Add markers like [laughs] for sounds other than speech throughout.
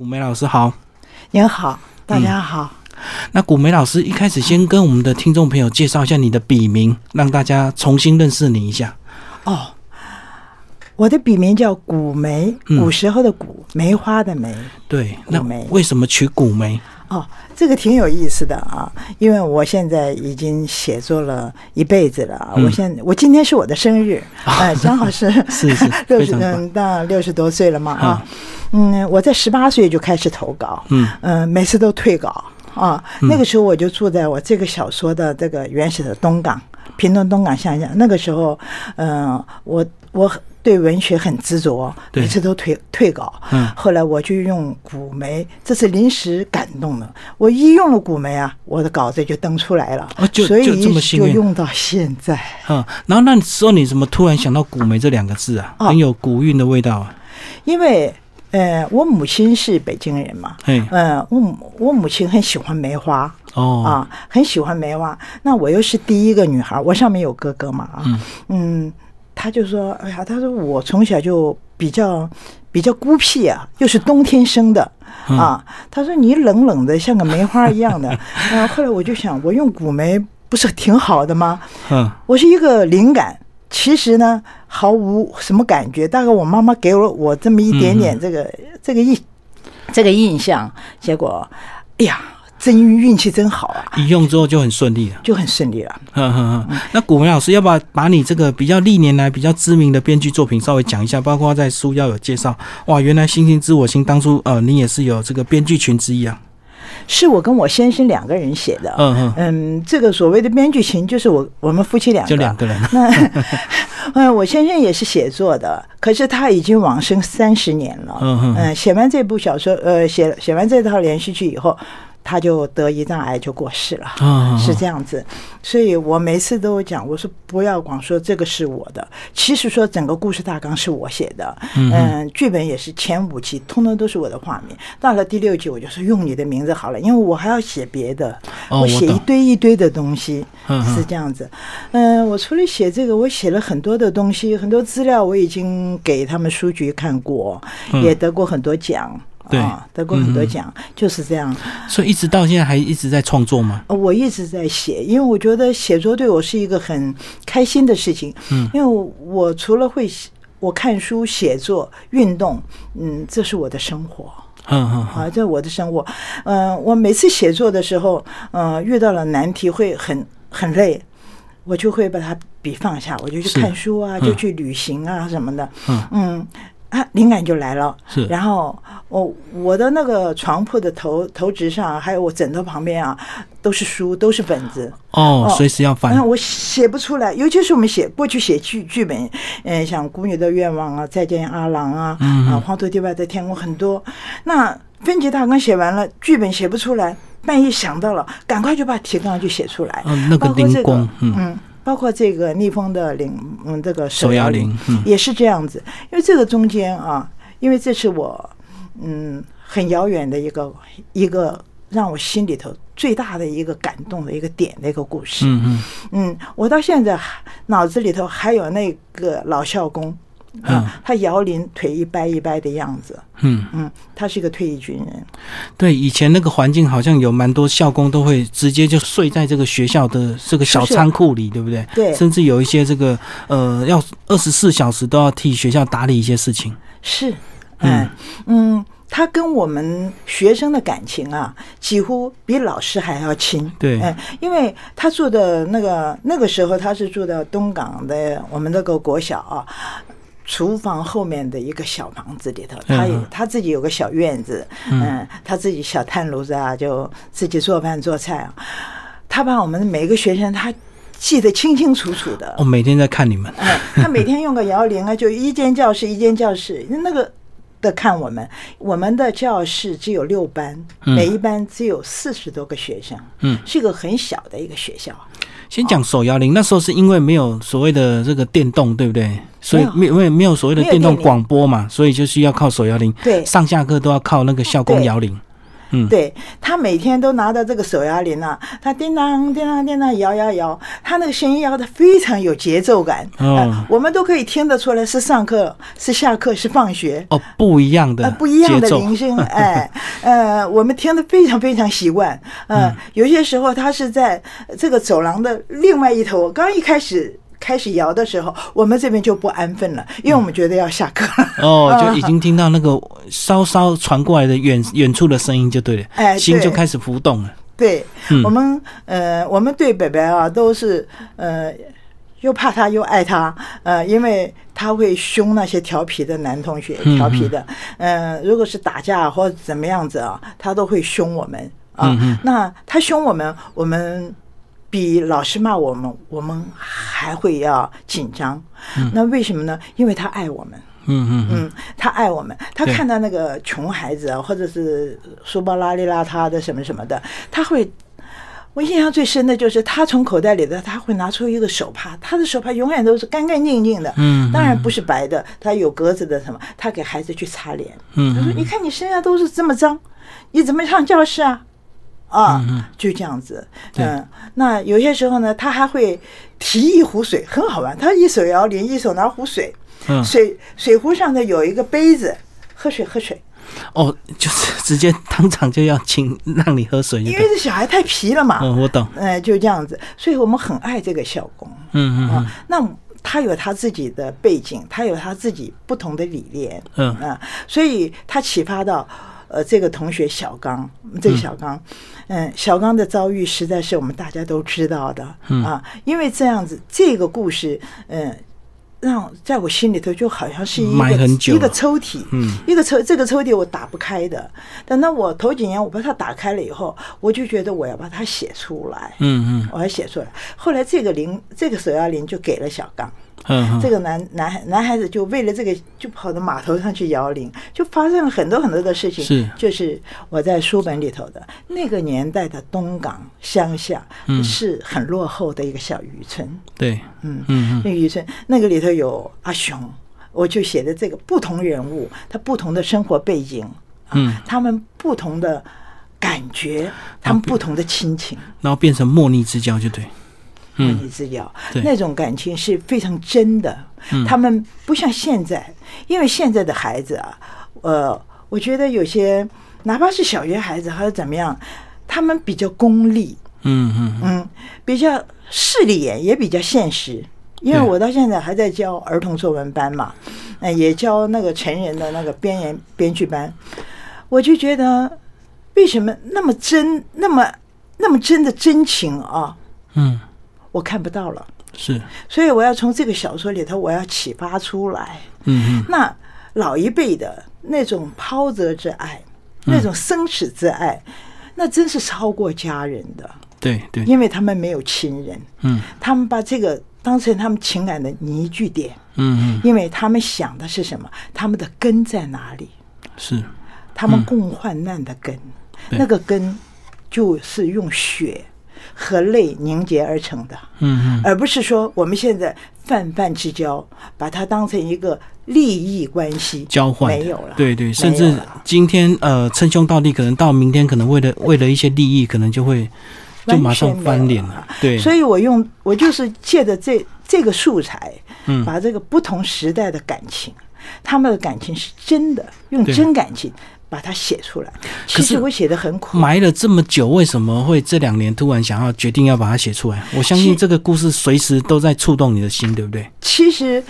古梅老师好，您好，大家好。那古梅老师一开始先跟我们的听众朋友介绍一下你的笔名，让大家重新认识你一下。哦，我的笔名叫古梅，古时候的古，梅花的梅。对，那为什么取古梅？哦，这个挺有意思的啊，因为我现在已经写作了一辈子了啊。我现我今天是我的生日，[laughs] 哎，正好是 [laughs] 六十到六十多岁了嘛啊。嗯，我在十八岁就开始投稿，嗯嗯，每次都退稿啊。那个时候我就住在我这个小说的这个原始的东港，屏东东港乡下。那个时候，嗯、我我对文学很执着，对每次都退退稿。嗯后来我就用古梅，这是临时感动的。我一用了古梅啊，我的稿子就登出来了，啊就所以就这么幸运就用到现在。嗯，然后那时候你怎么突然想到古梅这两个字啊？哦很有古韵的味道啊。因为呃，我母亲是北京人嘛，嗯，嗯、我母我母亲很喜欢梅花。哦，啊，很喜欢梅花。那我又是第一个女孩，我上面有哥哥嘛啊，嗯他就说，哎呀，他说我从小就比较比较孤僻啊，又是冬天生的。嗯啊，他说你冷冷的像个梅花一样的，[laughs] 然后后来我就想，我用古梅不是挺好的吗？嗯，我是一个灵感，其实呢毫无什么感觉，大概我妈妈给了我这么一点点这个、这个印这个印象，结果，哎呀，真运气真好啊，一用之后就很顺利了。就很顺利了。那古文老师要不要把你这个比较历年来比较知名的编剧作品稍微讲一下？包括在书要有介绍。哇，原来《星星知我心》当初呃，你也是有这个编剧群之一啊。是我跟我先生两个人写的。嗯哼，嗯，这个所谓的编剧群就是我我们夫妻两个，就两个人。[laughs] 那，嗯，[laughs] 我先生也是写作的，可是他已经往生三十年了。嗯哼嗯，写完这部小说，呃，写写完这套连续剧以后，他就得胰脏癌就过世了。嗯是这样子，所以我每次都讲，我说不要光说这个是我的，其实说整个故事大纲是我写的，嗯，剧本也是前五集通通都是我的画面，到了第六集我就说用你的名字好了，因为我还要写别的，哦我写一堆一堆的东西，是这样子。嗯、我除了写这个，我写了很多的东西，很多资料我已经给他们书局看过，嗯也得过很多奖。对啊，得过很多奖，就是这样。所以一直到现在还一直在创作吗？呃我一直在写，因为我觉得写作对我是一个很开心的事情。嗯，因为我我除了会写我看书、写作、运动，嗯，这是我的生活。嗯嗯啊，这是我的生活。嗯、我每次写作的时候，呃，遇到了难题会很很累，我就会把它笔放下，我就去看书啊，嗯就去旅行啊什么的。嗯嗯。啊，灵感就来了。是然后我我的那个床铺的头头直上，还有我枕头旁边啊，都是书，都是本子。哦，随时要翻嗯，。我写不出来，尤其是我们写过去写剧剧本，嗯、像《孤女的愿望》啊，《再见阿郎》啊，嗯啊，《黄土地外的天空》很多。那分级大纲写完了，剧本写不出来，半夜想到了，赶快就把提纲就写出来。哦那个包括这灵光嗯嗯。包括这个逆风的领，嗯，这个手摇铃嗯。也是这样子，因为这个中间啊，因为这是我嗯很遥远的一个一个让我心里头最大的一个感动的一个点的一个故事。嗯嗯。嗯，我到现在还脑子里头还有那个老校工，嗯。啊，他摇铃腿一掰一掰的样子，嗯，嗯，他是一个退役军人，对，以前那个环境好像有蛮多校工都会直接就睡在这个学校的这个小仓库里，对不对？对。甚至有一些这个呃，要二十四小时都要替学校打理一些事情。是，嗯。嗯嗯，他跟我们学生的感情啊，几乎比老师还要亲。对。嗯，因为他住的那个那个时候，他是住的东港的我们那个国小啊。厨房后面的一个小房子里头，他也嗯他自己有个小院子，嗯，他自己小炭炉子啊，就自己做饭做菜啊。他把我们每个学生他记得清清楚楚的，我、每天在看你们。哎，他每天用个摇铃啊，就一间教室一间教室，那个的看我们，我们的教室只有六班，嗯每一班只有四十多个学生，嗯，是一个很小的一个学校。先讲手摇铃，那时候是因为没有所谓的这个电动，对不对？所以没有没有没有所谓的电动广播嘛，所以就需要靠手摇铃。对上下课都要靠那个校工摇铃。嗯，对他每天都拿着这个手摇铃啊，他叮当叮当叮当摇摇摇，他那个声音摇的非常有节奏感，哦呃我们都可以听得出来是上课、是下课、是放学。哦，不一样的呃，不一样的铃声，[laughs] 哎，呃，我们听得非常非常习惯。嗯呃，有些时候他是在这个走廊的另外一头，刚一开始开始摇的时候，我们这边就不安分了，因为我们觉得要下课了。哦，[laughs] 就已经听到那个稍稍传过来的远远处的声音就对了，哎心就开始浮动了。对，嗯我们呃，我们对北北啊都是呃。又怕他又爱他，呃，因为他会凶那些调皮的男同学，嗯调皮的，呃，如果是打架或者怎么样子啊，他都会凶我们啊。嗯嗯那他凶我们，我们比老师骂我们，我们还会要紧张。那为什么呢？因为他爱我们。嗯嗯嗯，嗯，他爱我们，他看到那个穷孩子啊，或者是书包邋里邋遢的什么什么的，他会。我印象最深的就是他从口袋里的他会拿出一个手帕，他的手帕永远都是干干净净的，嗯当然不是白的，他有格子的什么，他给孩子去擦脸，嗯他说：“你看你身上都是这么脏，你怎么上教室啊？”啊，就这样子，嗯，那有些时候呢，他还会提一壶水，很好玩，他一手摇铃，一手拿壶水，嗯。水水壶上呢有一个杯子，喝水喝水，哦，就是 [laughs] 直接当场就要请让你喝水因为。这小孩太皮了嘛，嗯，我懂。嗯，就这样子，所以我们很爱这个校工嗯嗯啊。那他有他自己的背景，他有他自己不同的理念，嗯。啊，所以他启发到呃这个同学小刚，这个小刚，嗯，小刚的遭遇实在是我们大家都知道的嗯啊，因为这样子这个故事，嗯。让在我心里头就好像是一个一个抽屉，嗯一个抽这个抽屉我打不开的。等到我头几年我把它打开了以后，我就觉得我要把它写出来，嗯嗯我要写出来。后来这个零，这个手摇铃就给了小刚，嗯嗯，这个男男孩男孩子就为了这个就跑到码头上去摇铃，就发生了很多很多的事情。是就是我在书本里头的那个年代的东港乡下，嗯是很落后的一个小渔村。对，嗯嗯那个渔村那个里头有阿雄，我就写的这个不同人物，他不同的生活背景，啊嗯，他们不同的感觉，他们不同的亲情。然后变成莫逆之交就对。莫嗯逆之交，对那种感情是非常真的。他们不像现在，因为现在的孩子啊，呃，我觉得有些哪怕是小学孩子还是怎么样，他们比较功利，嗯嗯嗯，比较势利眼，也比较现实。因为我到现在还在教儿童作文班嘛，呃，也教那个成人的那个编言编剧班，我就觉得为什么那么真，那么那么真的真情啊，嗯，我看不到了。是，所以我要从这个小说里头，我要启发出来。嗯嗯那老一辈的那种抛责之爱，那种生死之爱，那真是超过家人的，对对，因为他们没有亲人，嗯。他们把这个当成他们情感的凝聚点，嗯嗯因为他们想的是什么？他们的根在哪里？是，他们共患难的根，对。那个根就是用血和泪凝结而成的。嗯嗯。而不是说我们现在泛泛之交，把它当成一个利益关系。交换。没有了，对对，甚至今天呃称兄道弟，可能到明天可能为了为了一些利益，可能就会就马上翻脸了。对，所以我用我就是借着这这个素材，嗯。把这个不同时代的感情，他们的感情是真的，用真感情把它写出来。其实我写的很苦，埋了这么久，为什么会这两年突然想要决定要把它写出来？我相信这个故事随时都在触动你的心，对不对？其实，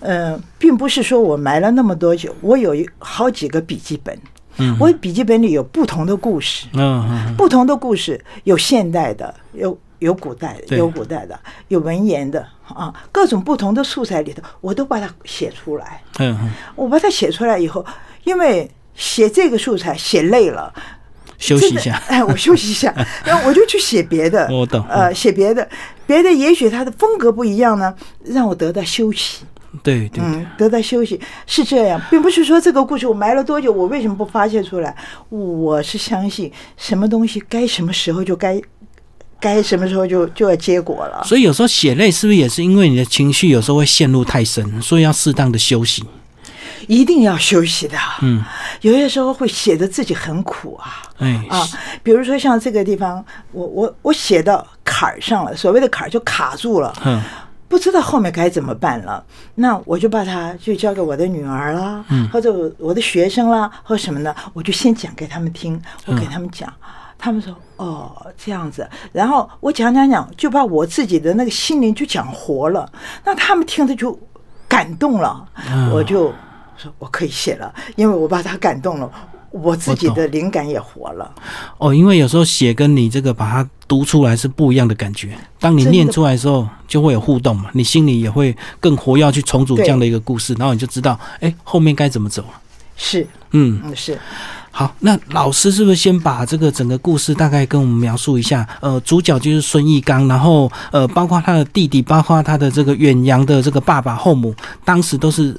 呃，并不是说我埋了那么多久，我有好几个笔记本，嗯我笔记本里有不同的故事。嗯嗯不同的故事，有现代的，有有古代的，有古代的，有文言的啊，各种不同的素材里头，我都把它写出来。嗯嗯，我把它写出来以后，因为写这个素材写累了，休息一下。[laughs] 哎，我休息一下，[laughs] 然后我就去写别的。我懂呃，写别的，别的也许它的风格不一样呢，让我得到休息。对对，嗯，得到休息是这样，并不是说这个故事我埋了多久，我为什么不发泄出来？我是相信什么东西该什么时候就该，该什么时候就就要结果了。所以有时候血泪是不是也是因为你的情绪有时候会陷入太深，所以要适当的休息？一定要休息的。嗯，有些时候会写的自己很苦啊。哎啊，比如说像这个地方，我我我写到坎儿上了，所谓的坎儿就卡住了。嗯。不知道后面该怎么办了，那我就把它就交给我的女儿啦，嗯。或者我我的学生啦，或什么的，我就先讲给他们听，我嗯给他们讲，他们说哦这样子，然后我讲讲讲，就把我自己的那个心灵就讲活了，那他们听着就感动了，嗯。我就说我可以写了，因为我把他感动了。我自己的灵感也活了，哦，因为有时候写跟你这个把它读出来是不一样的感觉。当你念出来的时候，就会有互动嘛，你心里也会更活跃去重组这样的一个故事，然后你就知道，哎，后面该怎么走了。是，嗯，嗯，是。好，那老师是不是先把这个整个故事大概跟我们描述一下？呃，主角就是孙义刚，然后呃，包括他的弟弟，包括他的这个远洋的这个爸爸后母，当时都是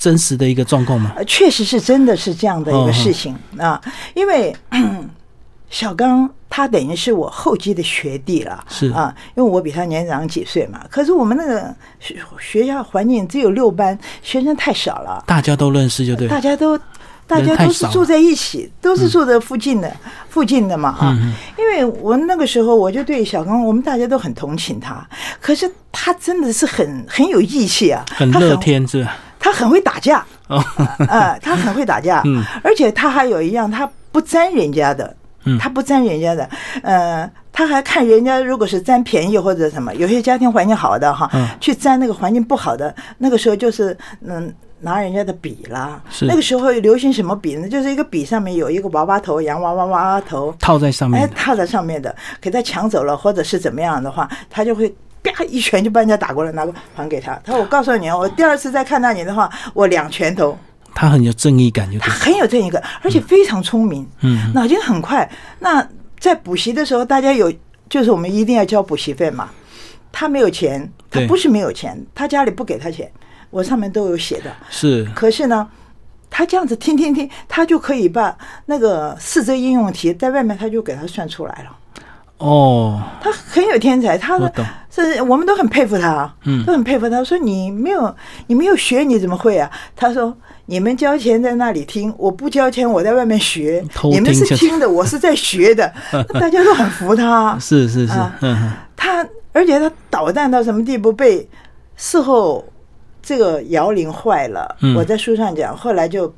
真实的一个状况嘛？呃，确实是真的是这样的一个事情、啊，因为 [clears throat] 小刚他等于是我后继的学弟了，是啊，因为我比他年长几岁嘛。可是我们那个学学校环境只有六班，学生太少了，大家都认识，就对。大家都大家都是住在一起，都是住在附近的、附近的嘛啊。嗯因为我那个时候我就对小刚，我们大家都很同情他，可是他真的是很很有义气啊，很乐天是吧？他很会打架，哦，呃，他很会打架，嗯。而且他还有一样，他不沾人家的，嗯。他不沾人家的，呃，他还看人家如果是占便宜或者什么，有些家庭环境好的哈，嗯。去占那个环境不好的，那个时候就是嗯。拿人家的笔啦，是。那个时候流行什么笔呢？就是一个笔上面有一个娃娃头，洋娃娃娃娃头，套在上面。哎，套在上面的，给他抢走了，或者是怎么样的话，他就会啪一拳就把人家打过来，拿过还给他。他说：“我告诉你哦，我第二次再看到你的话，我两拳头。他很有正义感，就”他。很有正义感，而且非常聪明，嗯，脑筋很快。那在补习的时候，大家有就是我们一定要交补习费嘛。他没有钱，他不是没有钱，他家里不给他钱，我上面都有写的。是可是呢，他这样子听听听，他就可以把那个四则应用题在外面他就给他算出来了。哦，他很有天才，他的是我们都很佩服他，嗯都很佩服他。说你没有你没有学，你怎么会啊？他说你们交钱在那里听，我不交钱，我在外面学。你们是听的，[laughs] 我是在学的，大家都很服他。[laughs] 是是是他而且他捣蛋到什么地步？被事后这个摇铃坏了，嗯我在书上讲，后来就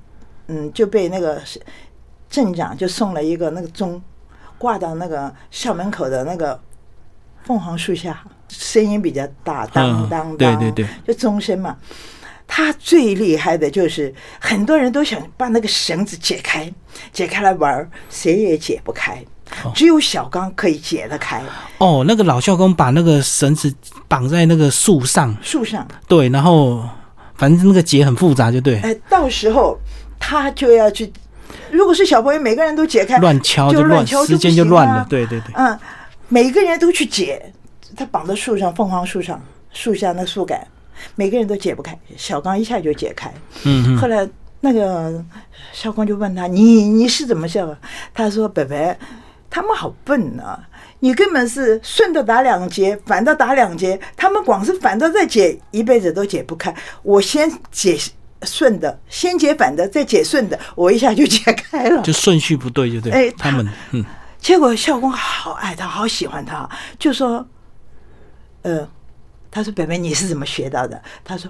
嗯就被那个镇长就送了一个那个钟，挂到那个校门口的那个凤凰树下，声音比较大，当嗯当当，对对对，就钟声嘛。他最厉害的就是很多人都想把那个绳子解开，解开来玩儿，谁也解不开，只有小刚可以解得开。哦，那个老校工把那个绳子绑在那个树上，树上，对，然后反正那个结很复杂，就对，哎，到时候他就要去。如果是小朋友，每个人都解开，乱敲就乱，敲时间就乱了，对对对，嗯，每个人都去解，他绑在树上，凤凰树上，树下那树干，每个人都解不开。小刚一下就解开。嗯嗯，后来那个校工就问他：“你你是怎么笑的？”他说：“北北，他们好笨啊！你根本是顺着打两节，反着打两节，他们光是反着再解，一辈子都解不开。我先解顺的，先解反的，再解顺的，我一下就解开了。就顺序不对，就对，哎他们嗯结果孝公好爱他，好喜欢他，就说：“呃，他说北北你是怎么学到的？”他说：“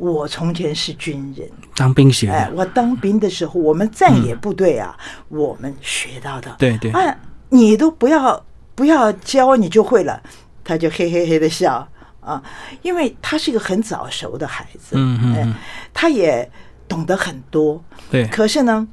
我从前是军人。”当兵学哎，我当兵的时候，我们战野部队啊，我们学到的。对对啊，你都不要不要教，你就会了。他就嘿嘿嘿的笑啊，因为他是一个很早熟的孩子，嗯嗯，他也懂得很多。对，可是呢，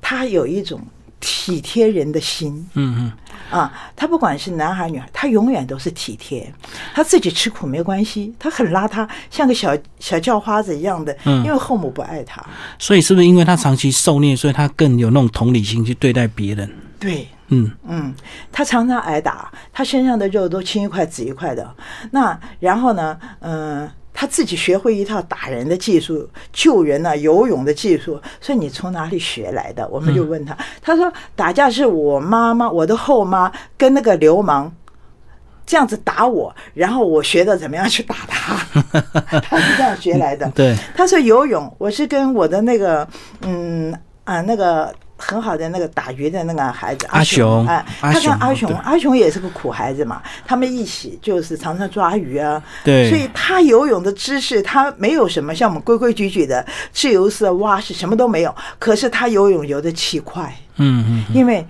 他有一种体贴人的心嗯嗯，啊。他不管是男孩女孩，他永远都是体贴。他自己吃苦没关系，他很邋遢，像个小小叫花子一样的，嗯因为后母不爱他。所以是不是因为他长期受虐，所以他更有那种同理心去对待别人？对，嗯，嗯，他常常挨打，他身上的肉都青一块紫一块的。那然后呢，嗯、他自己学会一套打人的技术、救人啊、游泳的技术。所以你从哪里学来的？我们就问他，他说打架是我妈妈，我的后妈跟那个流氓这样子打我，然后我学的怎么样去打他，[laughs] 他是这样学来的。对，他说游泳，我是跟我的那个嗯啊那个很好的那个打鱼的那个孩子阿雄哎，他跟阿雄阿雄也是个苦孩子嘛，他们一起就是常常抓鱼啊，对。所以他游泳的知识他没有什么像我们规规矩矩的自由式蛙式什么都没有，可是他游泳游的气快，嗯嗯，嗯。因为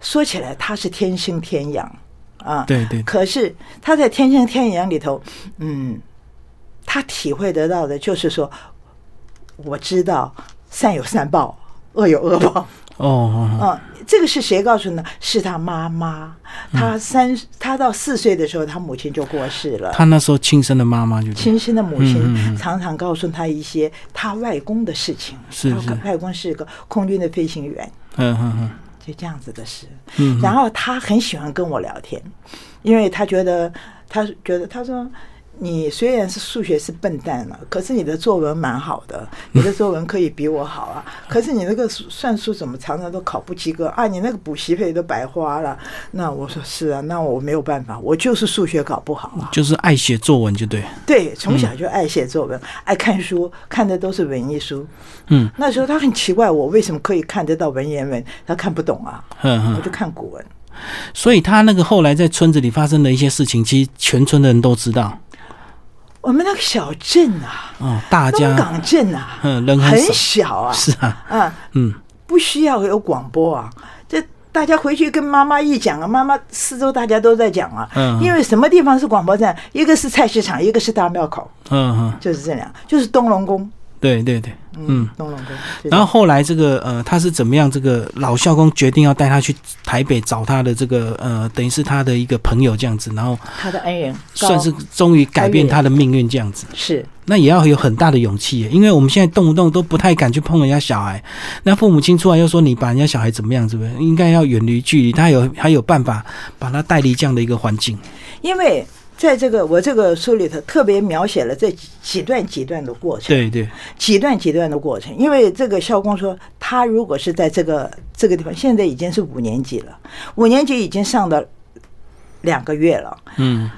说起来他是天生天养啊，对对，可是他在天生天养里头，嗯，他体会得到的就是说，我知道善有善报，恶有恶报。哦这个是谁告诉呢？是他妈妈。他三，他到四岁的时候，他母亲就过世了。他那时候亲生的妈妈就亲生的母亲嗯常常告诉他一些他外公的事情。他是是外公是个空军的飞行员。嗯嗯嗯就这样子的事。嗯然后他很喜欢跟我聊天，因为他觉得，他觉得他说。你虽然是数学是笨蛋了，可是你的作文蛮好的，你的作文可以比我好啊。[laughs] 可是你那个算术怎么常常都考不及格啊？你那个补习费都白花了。那我说是啊，那我没有办法，我就是数学搞不好啊。就是爱写作文就对，对，从小就爱写作文，爱看书，看的都是文艺书。嗯那时候他很奇怪，我为什么可以看得到文言文，他看不懂啊？嗯嗯，我就看古文。所以他那个后来在村子里发生的一些事情，其实全村的人都知道，我们那个小镇啊，哦，大家东港镇啊，[laughs] 嗯人很很小啊，是啊，嗯，嗯。不需要有广播啊，这大家回去跟妈妈一讲啊，妈妈四周大家都在讲啊，嗯。因为什么地方是广播站？一个是菜市场，一个是大庙口，嗯嗯，就是这样，就是东龙宫，对对对，嗯。然后后来这个呃，他是怎么样？这个老校工决定要带他去台北找他的这个呃，等于是他的一个朋友这样子，然后他的恩人算是终于改变他的命运这样子。是那也要有很大的勇气，因为我们现在动不动都不太敢去碰人家小孩。那父母亲出来又说你把人家小孩怎么样，是不是？应该要远离距离，他有还有办法把他带离这样的一个环境。因为在这个我这个书里头特别描写了这几几段几段的过程。对对，几段几段的过程，因为这个校工说，他如果是在这个这个地方，现在已经是五年级了，五年级已经上了两个月了，嗯，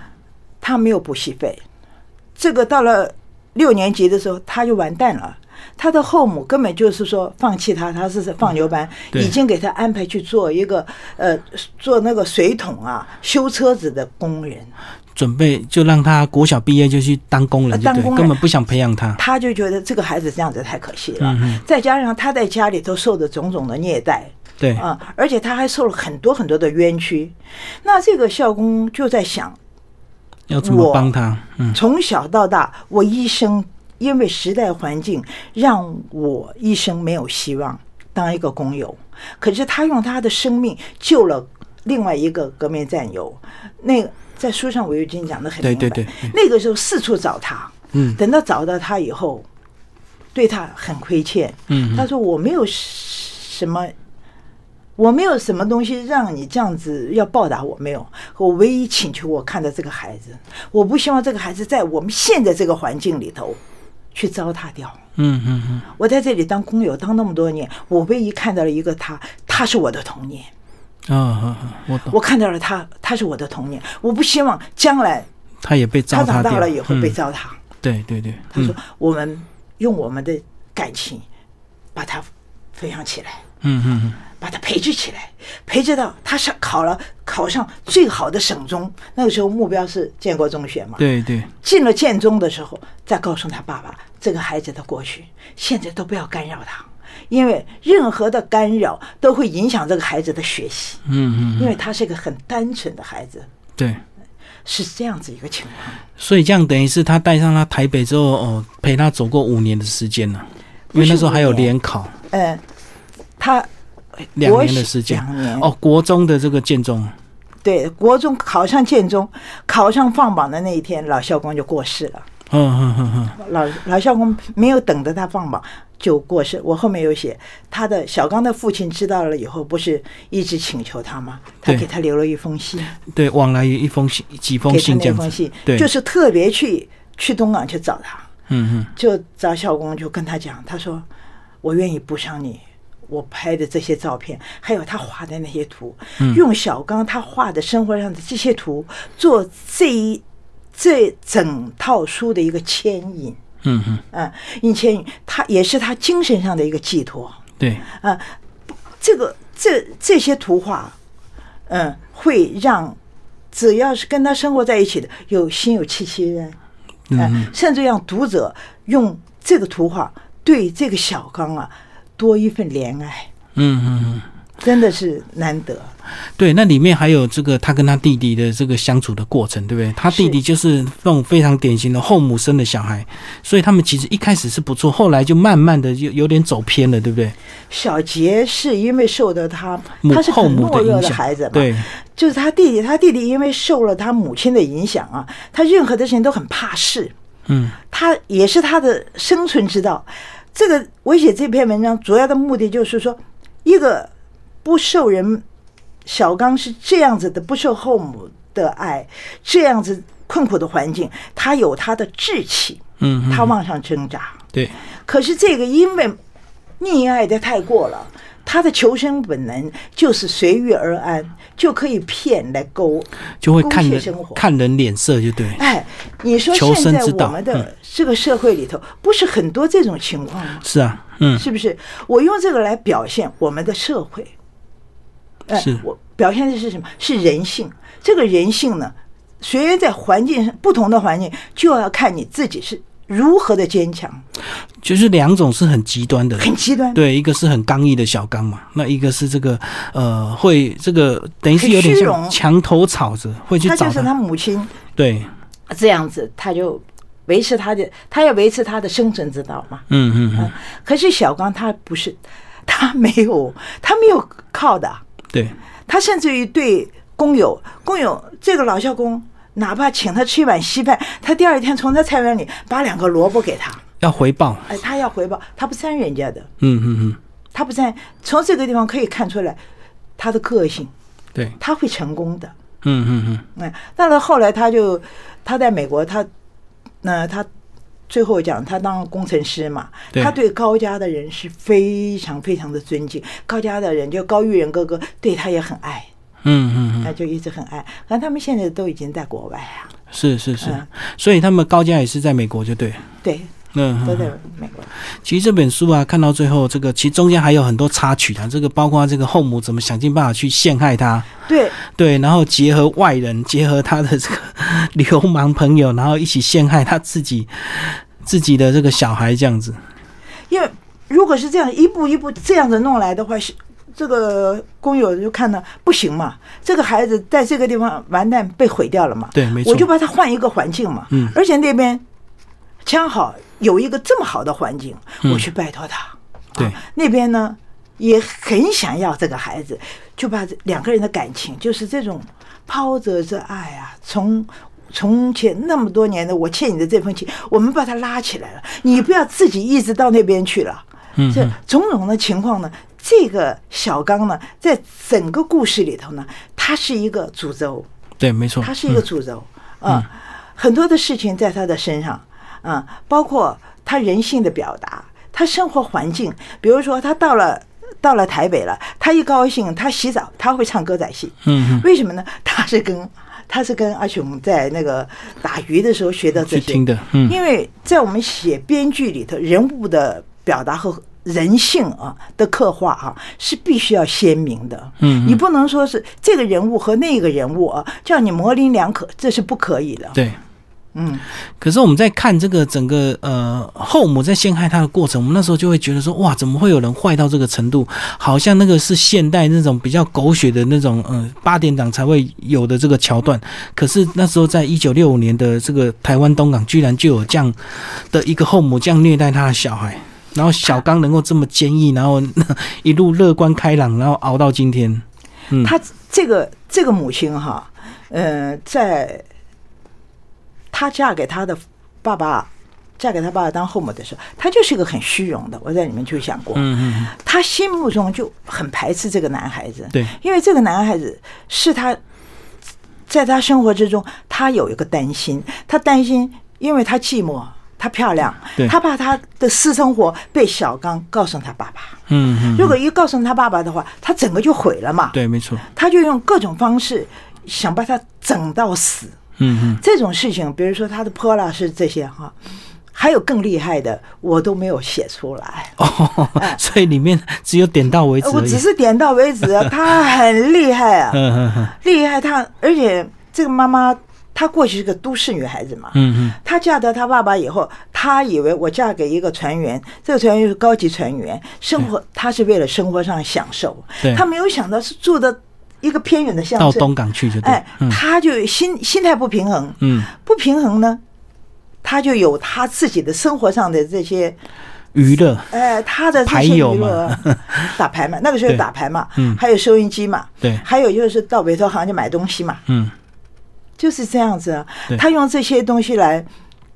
他没有补习费，这个到了六年级的时候他就完蛋了。他的后母根本就是说放弃他，他是放牛班，对已经给他安排去做一个呃做那个水桶啊修车子的工人。准备就让他国小毕业就去当工人，当工人根本不想培养他。他就觉得这个孩子这样子太可惜了，嗯再加上他在家里头受的种种的虐待，对，啊、而且他还受了很多很多的冤屈。那这个校工就在想，要怎么帮他？嗯，从小到大，我一生因为时代环境让我一生没有希望当一个工友，可是他用他的生命救了另外一个革命战友。那个在书上我已经讲的很明白，对对对对那个时候四处找他，嗯等到找到他以后，对他很亏欠。嗯他说我没有什么，我没有什么东西让你这样子要报答我，没有。我唯一请求我看到这个孩子，我不希望这个孩子在我们现在这个环境里头去糟蹋掉。嗯嗯嗯，我在这里当工友当那么多年，我唯一看到了一个他，他是我的童年。啊我看到了他，他是我的童年。我不希望将来他也被糟他蹋掉长大了以后被嗯糟蹋。对对对，他说：“我们用我们的感情把它培养起来，嗯嗯嗯把他培植起来，培植到他上考了考上最好的省中。那个时候目标是建国中学嘛嗯，。对对，进了建中的时候，再告诉他爸爸这个孩子的过去，现在都不要干扰他，因为任何的干扰都会影响这个孩子的学习，嗯嗯因为他是一个很单纯的孩子，对。是这样子一个情况。所以这样等于是他带上他台北之后，哦，陪他走过五年的时间了，因为那时候还有联考嗯，他两年的时间。两年。哦，国中的这个建中，对，国中考上建中，考上放榜的那一天，老校工就过世了。嗯嗯嗯嗯，老老校工没有等着他放榜就过世。我后面有写，他的小刚的父亲知道了以后，不是一直请求他吗？他给他留了一封信，对，往来有一封信，几封信这样封信，对，就是特别去去东港去找他，嗯嗯。就找校工就跟他讲，他说我愿意补偿你我拍的这些照片，还有他画的那些图，嗯。用小刚他画的生活上的这些图做这一这整套书的一个牵引。嗯嗯，嗯，引牵引，他也是他精神上的一个寄托。对，啊，这个这这些图画，嗯，会让只要是跟他生活在一起的有心有戚戚焉，嗯，甚至让读者用这个图画对这个小刚啊多一份怜爱，嗯嗯嗯。真的是难得。对，那里面还有这个他跟他弟弟的这个相处的过程，对不对？他弟弟就是那种非常典型的后母生的小孩，所以他们其实一开始是不错，后来就慢慢的有有点走偏了，对不对？小杰是因为受到他母他是很后母的懦弱的影响孩子嘛，对，就是他弟弟，他弟弟因为受了他母亲的影响啊，他任何的事情都很怕事，嗯他也是他的生存之道。这个我写这篇文章主要的目的就是说，一个不受人小刚是这样子的，不受后母的爱，这样子困苦的环境，他有他的志气，嗯，嗯他往上挣扎。对，可是这个因为溺爱的太过了，他的求生本能就是随遇而安，就可以骗来勾，就会看人看人脸色，就对。哎，你说现在我们的嗯这个社会里头，不是很多这种情况吗？是啊，嗯，是不是？我用这个来表现我们的社会。哎是我表现的是什么？是人性。这个人性呢，虽然在环境上不同的环境，就要看你自己是如何的坚强，就是两种是很极端的，很极端。对，一个是很刚毅的小刚嘛，那一个是这个呃，会这个等于是有点像墙头草子，会去找他。就是他母亲。对，这样子，他就维持他的，他要维持他的生存之道嘛。嗯嗯嗯，可是小刚他不是，他没有，他没有靠的，对，他甚至于对工友，工友这个老校工，哪怕请他吃一碗稀饭，他第二天从他菜园里把两个萝卜给他，要回报，哎，他要回报，他不沾人家的，嗯嗯嗯，他不沾，从这个地方可以看出来他的个性，对，他会成功的。嗯嗯嗯，哎，到了后来他就他在美国，他那他最后讲他当工程师嘛，他对高家的人是非常非常的尊敬，高家的人就高玉仁哥哥对他也很爱，嗯嗯嗯，他就一直很爱。可他们现在都已经在国外啊，是是是。嗯，所以他们高家也是在美国，就对，对，嗯，都在嗯美国。其实这本书啊，看到最后，这个其实中间还有很多插曲啊，这个包括这个后母怎么想尽办法去陷害他，对，对，然后结合外人，[laughs] 结合他的这个流氓朋友，然后一起陷害他自己自己的这个小孩，这样子。因为如果是这样一步一步这样子弄来的话，是这个工友就看到不行嘛，这个孩子在这个地方完蛋被毁掉了嘛，对，没错我就，把他换一个环境嘛，嗯而且那边刚好有一个这么好的环境，嗯我去拜托他，对啊那边呢也很想要这个孩子，就把这两个人的感情，就是这种抛着这爱啊，从。从前那么多年的我欠你的这份情，我们把它拉起来了。你不要自己一直到那边去了。嗯这种种的情况呢，这个小刚呢，在整个故事里头呢，他是一个主轴，对，没错，他是一个主轴嗯、很多的事情在他的身上嗯、包括他人性的表达，他生活环境，比如说他到了到了台北了，他一高兴，他洗澡他会唱歌仔戏，嗯嗯，为什么呢？他是跟他是跟阿雄在那个打鱼的时候学到这些，听的，嗯，因为在我们写编剧里头，人物的表达和人性啊的刻画啊是必须要鲜明的。嗯嗯你不能说是这个人物和那个人物啊，叫你模棱两可，这是不可以的。对。嗯，可是我们在看这个整个呃后母在陷害他的过程，我们那时候就会觉得说，哇，怎么会有人坏到这个程度？好像那个是现代那种比较狗血的那种，呃，八点档才会有的这个桥段。可是那时候在一九六五年的这个台湾东港，居然就有这样的一个后母这样虐待他的小孩，然后小刚能够这么坚毅，然后 [laughs] 一路乐观开朗，然后熬到今天。嗯，他这个这个母亲哈，呃，在她嫁给她的爸爸，嫁给她爸爸当后母的时候，她就是一个很虚荣的。我在里面就想过，嗯嗯嗯，她心目中就很排斥这个男孩子，对，因为这个男孩子是他在他生活之中，他有一个担心，他担心，因为他寂寞，她漂亮，她怕她的私生活被小刚告诉她爸爸。嗯嗯，如果一告诉她爸爸的话，她整个就毁了嘛。对，没错，她就用各种方式想把他整到死。嗯嗯，这种事情，比如说他的泼辣是这些哈，还有更厉害的，我都没有写出来。哦，[laughs] 所以里面只有点到为止我只。是点到为止啊，他很厉害啊，[laughs] 厉害他，而且这个妈妈她过去是个都市女孩子嘛，嗯嗯，她嫁到她爸爸以后，她以为我嫁给一个船员，这个船员是高级船员，生活她是为了生活上享受。对，她没有想到是住的一个偏远的乡镇，到东港去就对哎。，嗯。她就心心态不平衡，嗯，不平衡呢，她就有她自己的生活上的这些。娱乐，哎，他的这些娱乐 [laughs] 打牌嘛，那个时候打牌嘛，嗯。还有收音机嘛，对，还有就是到委托行去买东西嘛，嗯就是这样子啊。他用这些东西来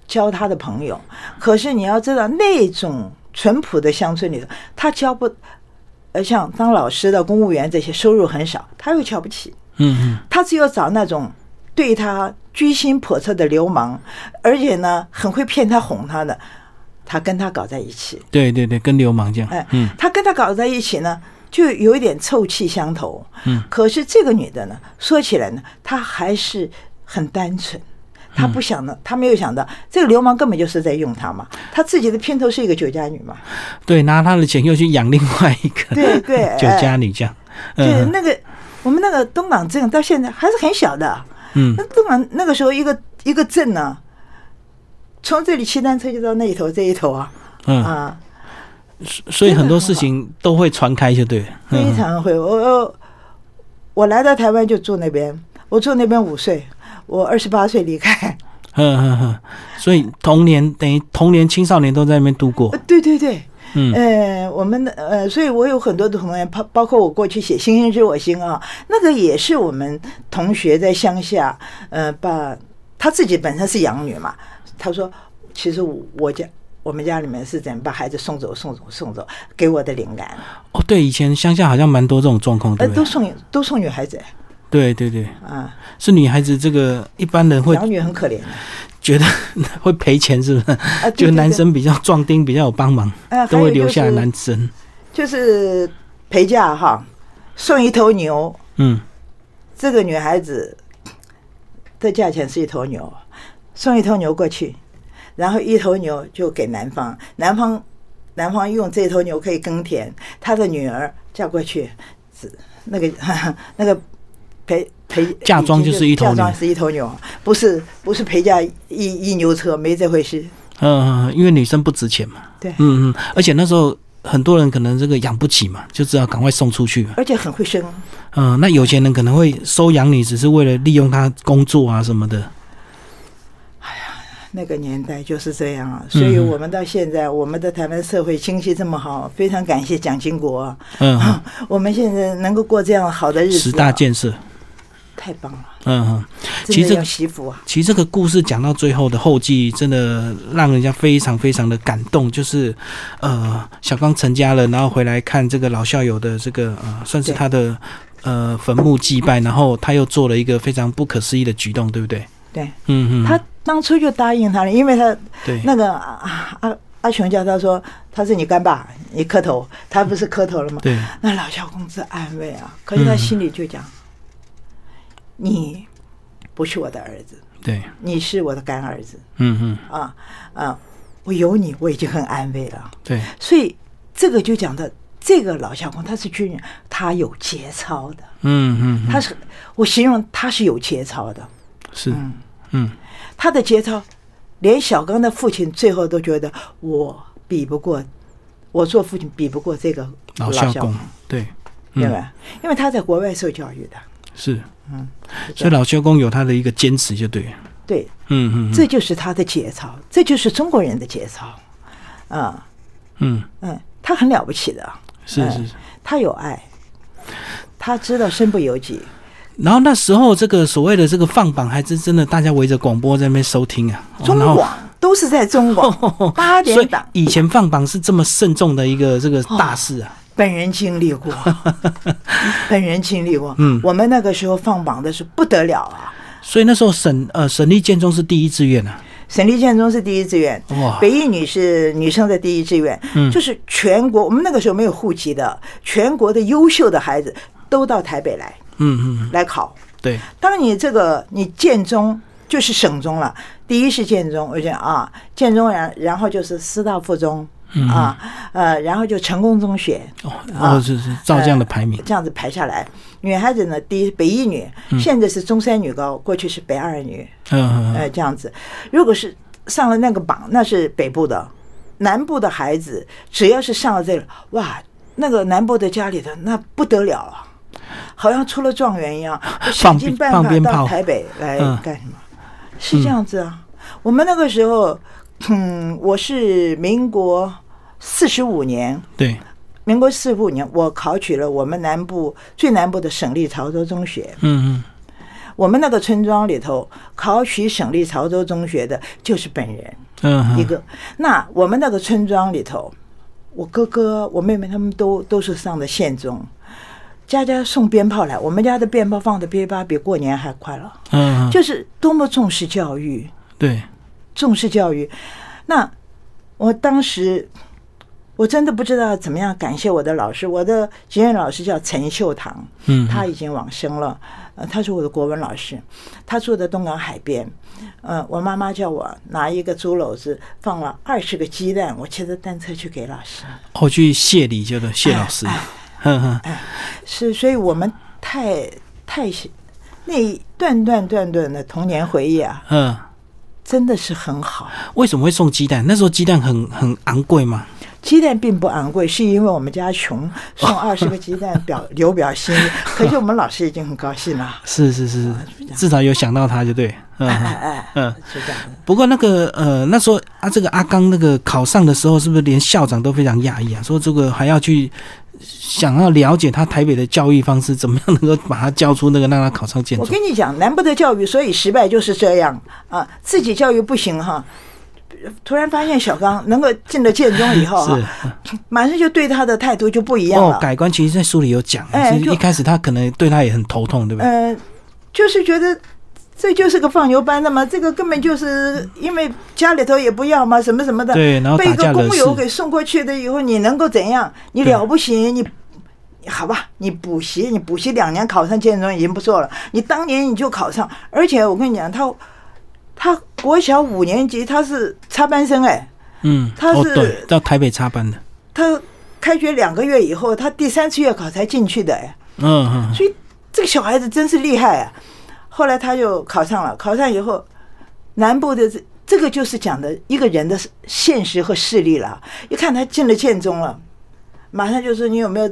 交他的朋友，可是你要知道，那种淳朴的乡村里头，他交不，呃，像当老师的、公务员这些收入很少，他又瞧不起，嗯嗯，他只有找那种对他居心叵测的流氓，而且呢很会骗他、哄他的，他跟他搞在一起。对对对，跟流氓这样。哎嗯，他跟他搞在一起呢，就有一点臭气相投。嗯，可是这个女的呢，说起来呢，她还是很单纯。他不想的，他没有想到这个流氓根本就是在用他嘛。他自己的片头是一个酒家女嘛，对，拿他的钱又去养另外一个对对 [laughs] 酒家女这样。对嗯那个我们那个东港镇到现在还是很小的。嗯那东港那个时候一个一个镇呢、从这里骑单车就到那一头这一头啊嗯，啊，所以很多事情都会传开，就对。非嗯常会。我我我来到台湾就住那边，我住那边五岁，我二十八岁离开。嗯嗯嗯，所以童年等于童年青少年都在那边度过呃。对对对，嗯呃，我们的呃，所以我有很多的同学，包包括我过去写《星星知我心》啊，那个也是我们同学在乡下，呃，把他自己本身是养女嘛，他说，其实我我家。我们家里面是怎么把孩子送走、送走、送走，给我的灵感，哦，对，以前乡下好像蛮多这种状况，对呃，不对？都送都送女孩子对对对，啊，是女孩子这个一般人会小女很可怜的觉得会赔钱，是不是？就男生比较壮丁，比较有帮忙，呃都会留下男生。就是陪嫁哈，送一头牛，嗯，这个女孩子的价钱是一头牛，送一头牛过去，然后一头牛就给男方，男方男方用这头牛可以耕田，他的女儿嫁过去，是那个 [laughs] 那个陪陪 [laughs] 嫁妆就是一头牛嫁妆是一头牛，不是不是陪嫁一一牛车，没这回事。嗯，因为女生不值钱嘛。对嗯嗯，而且那时候很多人可能这个养不起嘛，就只好赶快送出去。而且很会生，嗯，那有钱人可能会收养你，只是为了利用他工作啊什么的。哎呀那个年代就是这样啊，所以我们到现在，我们的台湾社会经济这么好，非常感谢蒋经国啊，嗯，嗯 [laughs] 我们现在能够过这样好的日子、啊，十大建设。太棒了，嗯嗯，其实这真的要惜福啊！其实这个故事讲到最后的后记，真的让人家非常非常的感动。就是，呃，小刚成家了，然后回来看这个老校友的这个呃，算是他的呃坟墓祭拜，然后他又做了一个非常不可思议的举动，对不对？对嗯嗯，他当初就答应他了，因为他对那个啊阿阿雄叫他说他是你干爸，你磕头，他不是磕头了吗？对，那老校公子安慰啊，可是他心里就讲，你不是我的儿子，对，你是我的干儿子嗯嗯，啊啊！我有你，我已经很安慰了。对，所以这个就讲的，这个老相公他是军人，他有节操的，嗯嗯，嗯他是我形容他是有节操的，是，嗯。嗯。他的节操，连小刚的父亲最后都觉得我比不过，我做父亲比不过这个老校校公，对，对吧？因为他在国外受教育的，是，嗯，所以老修公有他的一个坚持，就对。了。对，嗯嗯，嗯。这就是他的节操，这就是中国人的节操，啊，嗯，嗯，他很了不起的，嗯是是。是。他有爱，他知道身不由己，然后那时候这个所谓的这个放榜，还是真的大家围着广播在那边收听啊。哦中广都是在中广 [laughs] 八点档，以前放榜是这么慎重的一个这个大事啊。本人经历过，[laughs] 本人经历过。嗯。我们那个时候放榜的是不得了啊，所以那时候省呃省立建中是第一志愿啊。省立建中是第一志愿，哇，北一女是女生的第一志愿，嗯。就是全国我们那个时候没有户籍的，全国的优秀的孩子都到台北来嗯嗯，来考。对，当你这个你建中就是省中了，第一是建中，我觉得啊，建中然然后就是师大附中嗯啊，呃，然后就成功中学，哦，然后就是照这样的排名，这样子排下来。女孩子呢，第一北一女，现在是中山女高，过去是北二女，嗯嗯嗯，呃，这样子。如果是上了那个榜，那是北部的，南部的孩子只要是上了这个，哇，那个南部的家里头那不得了啊，好像出了状元一样，[laughs] 想尽办法到台北来嗯干什么？是这样子啊。我们那个时候，嗯，我是民国四十五年，对，民国四十五年，我考取了我们南部最南部的省立潮州中学。嗯嗯，我们那个村庄里头考取省立潮州中学的就是本人嗯嗯，一个。那我们那个村庄里头，我哥哥、我妹妹他们都都是上的县中，家家送鞭炮来，我们家的鞭炮放的噼里啪比过年还快了，嗯嗯，就是多么重视教育，对，重视教育。那我当时我真的不知道怎么样感谢我的老师，我的经验老师叫陈秀堂，嗯，他已经往生了，呃，他是我的国文老师，他住在东港海边，呃，我妈妈叫我拿一个竹篓子放了二十个鸡蛋，我骑着单车去给老师，我去谢礼，就是，谢老师，是，所以我们太太那一段段段段的童年回忆啊，嗯，真的是很好。为什么会送鸡蛋？那时候鸡蛋很很昂贵吗，鸡蛋并不昂贵，是因为我们家穷，送二十个鸡蛋表留表心意。[laughs] 可是我们老师已经很高兴了，是是是，至少有想到他就对，嗯哎嗯哎，嗯。是这样的。不过那个呃，那时候啊，这个阿刚那个考上的时候，是不是连校长都非常讶异啊？说这个还要去想要了解他台北的教育方式，怎么样能够把他教出那个让他考上建我？跟你讲，难不的教育，所以失败就是这样啊，自己教育不行哈。突然发现小刚能够进了建中以后哈，[laughs] 是马上就对他的态度就不一样哦了，。改观其实，在书里有讲，哎就是一开始他可能对他也很头痛，对不对？呃，就是觉得这就是个放牛班的嘛，这个根本就是因为家里头也不要嘛，什么什么的，对，然后被一个工友，给送过去的以后，你能够怎样？你了不起？你好吧，你补习，你补习两年考上建中已经不错了。你当年你就考上，而且我跟你讲，他他国小五年级他是插班生哎，嗯，他是到台北插班的，他开学两个月以后，他第三次月考才进去的哎，嗯嗯，所以这个小孩子真是厉害啊。后来他就考上了，考上以后，南部的这这个就是讲的一个人的现实和势力了。一看他进了建中了，马上就说你有没有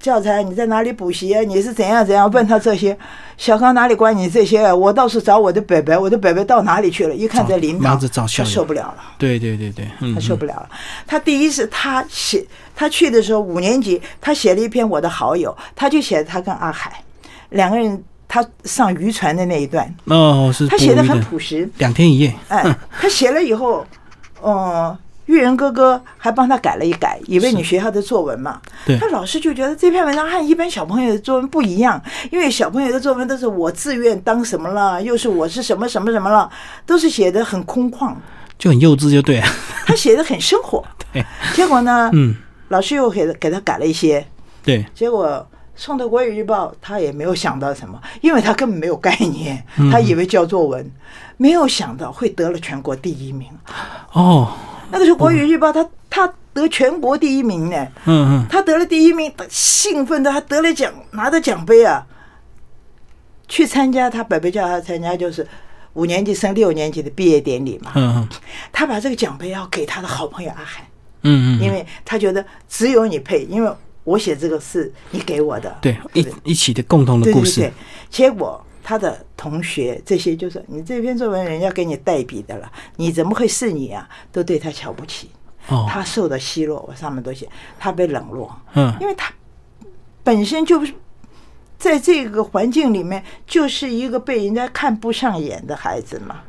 教材？你在哪里补习啊？你是怎样怎样？问他这些，小刚哪里管你这些啊？我到处找我的伯伯，我的伯伯到哪里去了？一看在灵堂忙着找，校他受不了了。对对对对，嗯，他受不了了。他第一是他写，他去的时候五年级，他写了一篇我的好友，他就写他跟阿海两个人，他上渔船的那一段，哦，是他写的很朴实。两天一夜，哎，他写了以后，嗯。玉人哥哥还帮他改了一改，以为你学校的作文嘛。对他老师就觉得这篇文章和一般小朋友的作文不一样，因为小朋友的作文都是我自愿当什么了，又是我是什么什么什么了，都是写的很空旷。就很幼稚，就对啊，[laughs] 他写的很生活。[laughs] 对，结果呢，嗯，老师又给他给他改了一些，对，结果送到《国语日报》，他也没有想到什么，因为他根本没有概念，嗯。他以为叫作文，没有想到会得了全国第一名。哦，那个时候《国语日报》他他得全国第一名呢，嗯嗯，他得了第一名，兴奋的，他得了奖，拿着奖杯啊，去参加他伯伯叫他参加就是五年级升六年级的毕业典礼嘛，嗯嗯。他把这个奖杯要给他的好朋友阿海。嗯嗯，因为他觉得只有你配，因为我写这个是你给我的，对不一一起的共同的故事。结果他的同学这些就说你这篇作文人家给你代笔的了，你怎么会是你啊？都对他瞧不起，哦，他受到奚落，我上面都写他被冷落，嗯。因为他本身就是在这个环境里面就是一个被人家看不上眼的孩子嘛。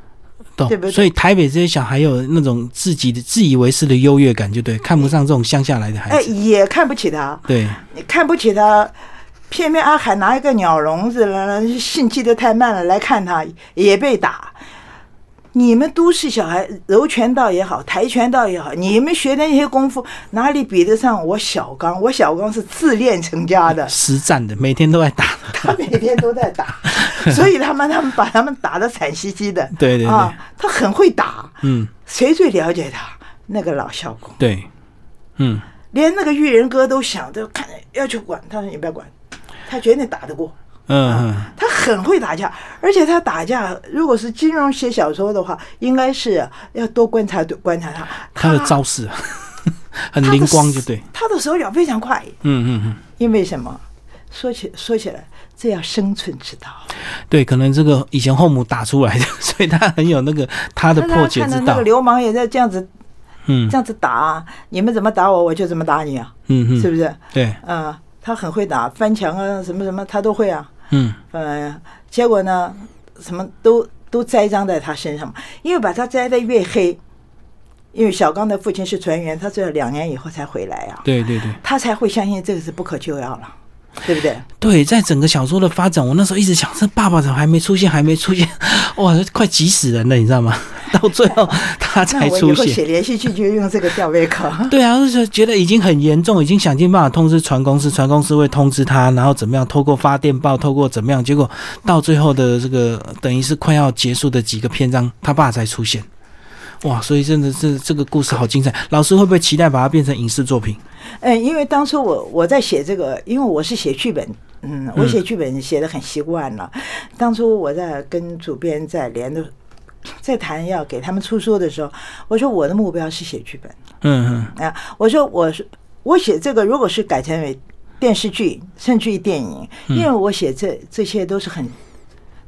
懂对不对？所以台北这些小孩有那种自己的自以为是的优越感，就对，看不上这种乡下来的孩哎，子，也看不起他，对，你看不起他，偏偏阿海拿一个鸟笼子了，信寄得太慢了，来看他也被打。你们都市小孩柔拳道也好，跆拳道也好，你们学的那些功夫哪里比得上我小刚？我小刚是自练成家的，[laughs] 实战的，每天都在打。他每天都在打，[laughs] 所以他们他们把他们打得惨兮兮的。对对对，啊，他很会打。嗯，谁最了解他？那个老校工。对，嗯，连那个玉人哥都想着看要去管，他说你不要管，他绝对打得过。嗯嗯，他很会打架，而且他打架，如果是金融写小说的话，应该是要多观察观察他他的招式，[laughs] 很灵光，就对。他的手脚非常快。嗯嗯嗯。因为什么？说起说起来，这要生存之道。对，可能这个以前后母打出来的，[laughs] 所以他很有那个他的破解之道。那个流氓也在这样子，嗯，这样子打，你们怎么打我，我就怎么打你啊。嗯嗯，是不是？对。嗯，他很会打，翻墙啊，什么什么，他都会啊。嗯，呃，结果呢，什么都都栽赃在他身上嘛，因为把他栽的越黑，因为小刚的父亲是船员，他这两年以后才回来啊，对对对，他才会相信这个是不可救药了。对不对？对，在整个小说的发展，我那时候一直想，这爸爸怎么还没出现？还没出现，[laughs] 哇，快急死人了，你知道吗？[laughs] 到最后他才出现。写连续剧就用这个吊胃口。[laughs] 对啊，就是觉得已经很严重，已经想尽办法通知船公司，船公司会通知他，然后怎么样？透过发电报，透过怎么样？结果到最后的这个等于是快要结束的几个篇章，他爸才出现。哇，所以真的是这个故事好精彩。老师会不会期待把它变成影视作品？嗯，因为当初我我在写这个，因为我是写剧本，嗯，我写剧本写的很习惯了。当初我在跟主编在连的，在谈要给他们出书的时候，我说我的目标是写剧本。嗯嗯啊，我说我是我写这个，如果是改成为电视剧，甚至于电影，因为我写这这些都是很。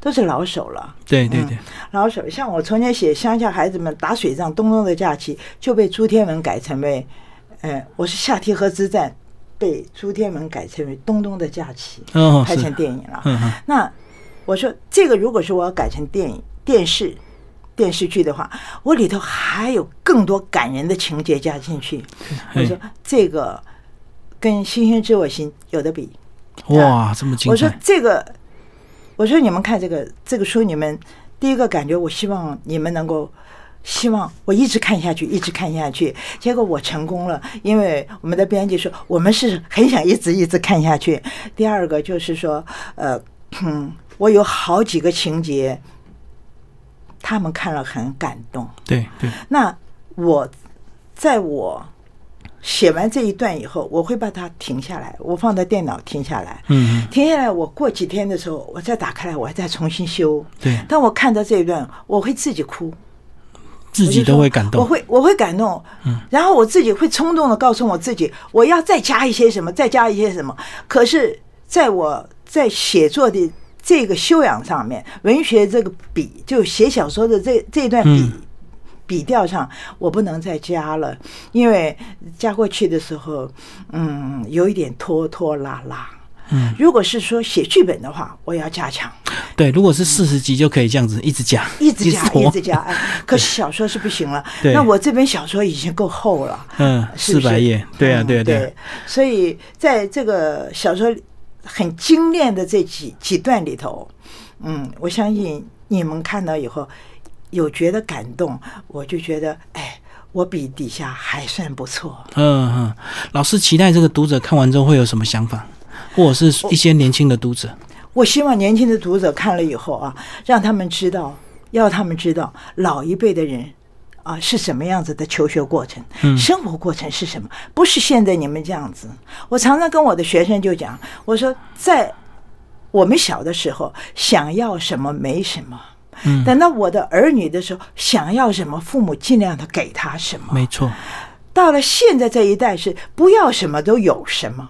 都是老手了，对对对，老手。像我从前写乡下孩子们打水仗，东东的假期就被朱天文改成为，呃，我是下提河之战，被朱天文改成为东东的假期，拍成电影了。那我说这个如果是我要改成电影、电视、电视剧的话，我里头还有更多感人的情节加进去。我说这个跟《星星知我心》有的比。哇，这么精彩！我说这个。我说你们看这个这个书，你们第一个感觉，我希望你们能够希望我一直看下去，一直看下去。结果我成功了，因为我们的编辑说我们是很想一直一直看下去。第二个就是说，呃，[coughs] 我有好几个情节，他们看了很感动。对对。那我在我。写完这一段以后，我会把它停下来，我放在电脑停下来。嗯，停下来，我过几天的时候，我再打开来，我再重新修。对，当我看到这一段，我会自己哭，自己都会感动。我会，我会感动。嗯，然后我自己会冲动的告诉我自己，我要再加一些什么，再加一些什么。可是，在我在写作的这个修养上面，文学这个笔，就写小说的这这段笔。笔调上我不能再加了，因为加过去的时候，嗯，有一点拖拖拉拉。嗯，如果是说写剧本的话，我要加强。对，如果是四十集就可以这样子一直加，一直加，一直加。哎，[laughs] 可是小说是不行了。对，那我这本小说已经够厚了。嗯，四百页。对啊，对啊，对。所以在这个小说很精炼的这几几段里头，嗯，我相信你们看到以后。有觉得感动，我就觉得，哎，我比底下还算不错。嗯嗯，老师期待这个读者看完之后会有什么想法，或者是一些年轻的读者。我希望年轻的读者看了以后啊，让他们知道，要他们知道老一辈的人啊是什么样子的求学过程，生活过程是什么，不是现在你们这样子。我常常跟我的学生就讲，我说在我们小的时候，想要什么没什么。等到我的儿女的时候，想要什么，父母尽量的给他什么。没错。到了现在这一代是不要什么都有什么，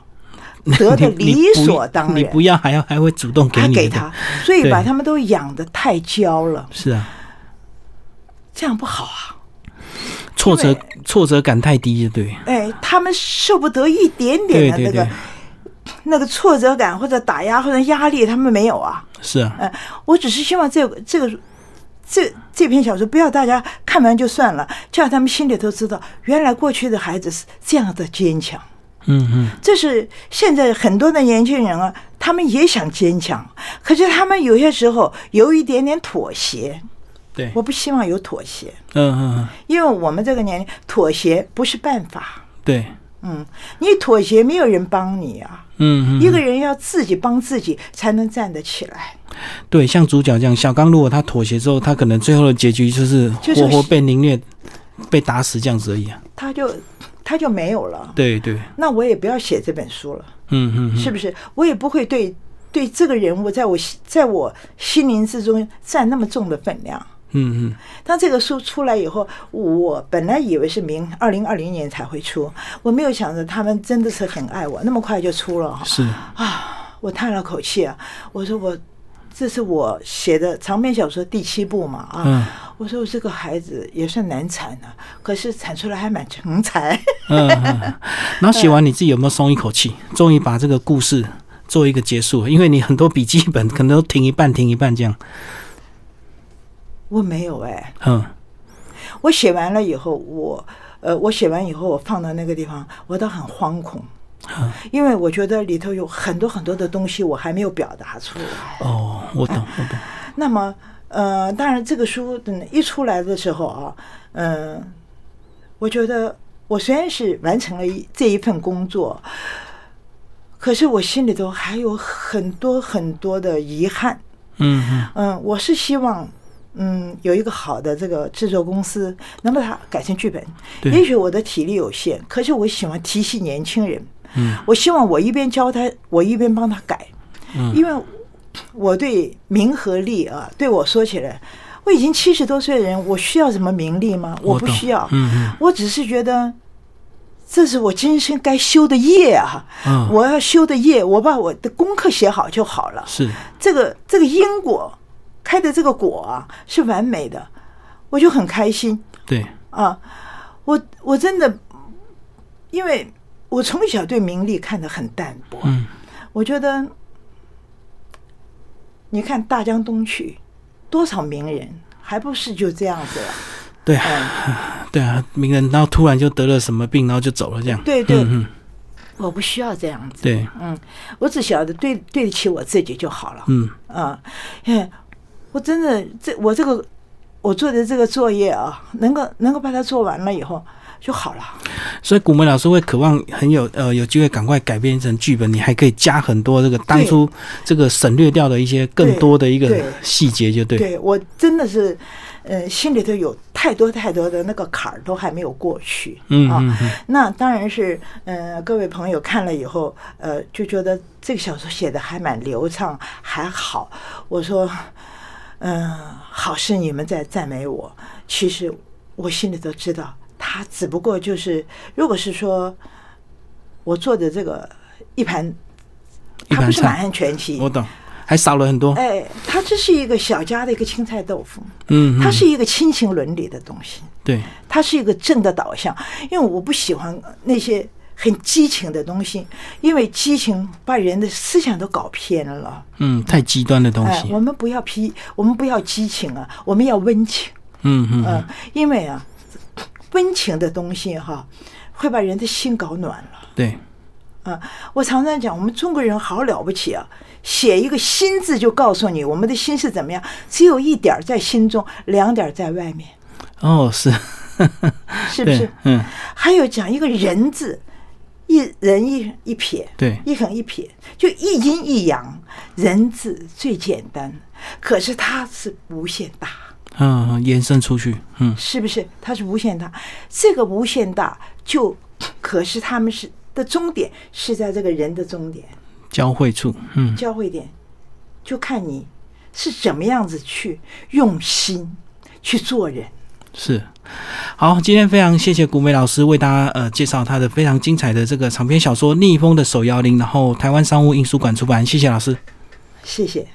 得的理所当然。你不要还要还会主动给你给他，所以把他们都养的太娇了。是啊，这样不好啊。挫折挫折感太低，对。哎，他们受不得一点点的那个那个挫折感或者打压或者压力，他们没有啊。是啊，嗯，我只是希望这个这个这这篇小说不要大家看完就算了，叫他们心里头知道，原来过去的孩子是这样的坚强。嗯嗯，这是现在很多的年轻人啊，他们也想坚强，可是他们有些时候有一点点妥协。对，我不希望有妥协，嗯嗯嗯，因为我们这个年龄妥协不是办法。对，嗯，你妥协没有人帮你啊，嗯嗯，一个人要自己帮自己才能站得起来。对，像主角这样，小刚如果他妥协之后，他可能最后的结局就是就是活活被凌虐、被打死这样子而已啊。他就他就没有了。对对，那我也不要写这本书了，嗯嗯嗯，是不是？我也不会对对这个人物在我心在我心灵之中占那么重的分量。嗯嗯，当这个书出来以后，我本来以为是明二零二零年才会出，我没有想着他们真的是很爱我，那么快就出了哈。是，啊，我叹了口气啊，我说我这是我写的长篇小说第七部嘛啊，嗯我说我这个孩子也算难产了、可是产出来还蛮成才。嗯嗯，嗯 [laughs] 然后写完你自己有没有松一口气？终于把这个故事做一个结束，因为你很多笔记本可能都停一半，停一半这样。我没有哎、嗯我写完了以后，我呃，我写完以后，我放到那个地方，我都很惶恐，嗯因为我觉得里头有很多很多的东西我还没有表达出来。哦，我懂我懂。那么，呃，当然这个书嗯一出来的时候啊，嗯、我觉得我虽然是完成了一这一份工作，可是我心里头还有很多很多的遗憾。嗯嗯嗯，我是希望，嗯，有一个好的这个制作公司能把它改成剧本。也许我的体力有限，可是我喜欢提携年轻人。嗯，我希望我一边教他，我一边帮他改。嗯因为我对名和利啊，对我说起来，我已经七十多岁的人，我需要什么名利吗？我不需要。嗯嗯我只是觉得。这是我今生该修的业啊！嗯，我要修的业，我把我的功课写好就好了。是这个这个因果开的这个果啊是完美的，我就很开心对，啊！我我真的，因为我从小对名利看得很淡薄，嗯我觉得，你看大江东去，多少名人，还不是就这样子了？对啊嗯，[laughs] 对啊，名人然后突然就得了什么病，然后就走了这样。对对嗯嗯，我不需要这样子，对，嗯，我只晓得对对得起我自己就好了。嗯啊，哎，[laughs] 我真的这我这个我做的这个作业啊，能够能够把它做完了以后就好了。所以古梅老师会渴望很有呃有机会赶快改编成剧本，你还可以加很多这个当初这个省略掉的一些更多的一个细节，就对。对我真的是，呃，心里头有太多太多的那个坎儿都还没有过去。啊，嗯嗯嗯，那当然是，呃，各位朋友看了以后，呃，就觉得这个小说写的还蛮流畅，还好。我说，嗯、好是你们在赞美我，其实我心里都知道，他只不过就是，如果是说我做的这个一盘，一盘菜。它不是满汉全席。我，懂，还少了很多。哎，它这是一个小家的一个青菜豆腐，嗯，嗯。它是一个亲情伦理的东西。对，它是一个正的导向，因为我不喜欢那些很激情的东西，因为激情把人的思想都搞偏了。嗯，太极端的东西哎，西。我们不要批，我们不要激情啊，我们要温情。嗯嗯嗯、嗯，因为啊，温情的东西哈，会把人的心搞暖了。对，啊，我常常讲，我们中国人好了不起啊！写一个“心”字就告诉你我们的心是怎么样，只有一点儿在心中，两点儿在外面，哦是，是不是？[laughs] 嗯，还有讲一个人字，一人一一撇，对，一横一撇，就一阴一阳，人字最简单，可是它是无限大，嗯，嗯延伸出去，嗯，是不是？它是无限大，这个无限大就，可是他们是的终点是在这个人的终点。交汇处，嗯，交汇点，就看你是怎么样子去用心去做人。是。好，今天非常谢谢古美老师为大家呃介绍他的非常精彩的这个长篇小说《逆风的手摇铃》，然后台湾商务印书馆出版，谢谢老师。谢谢。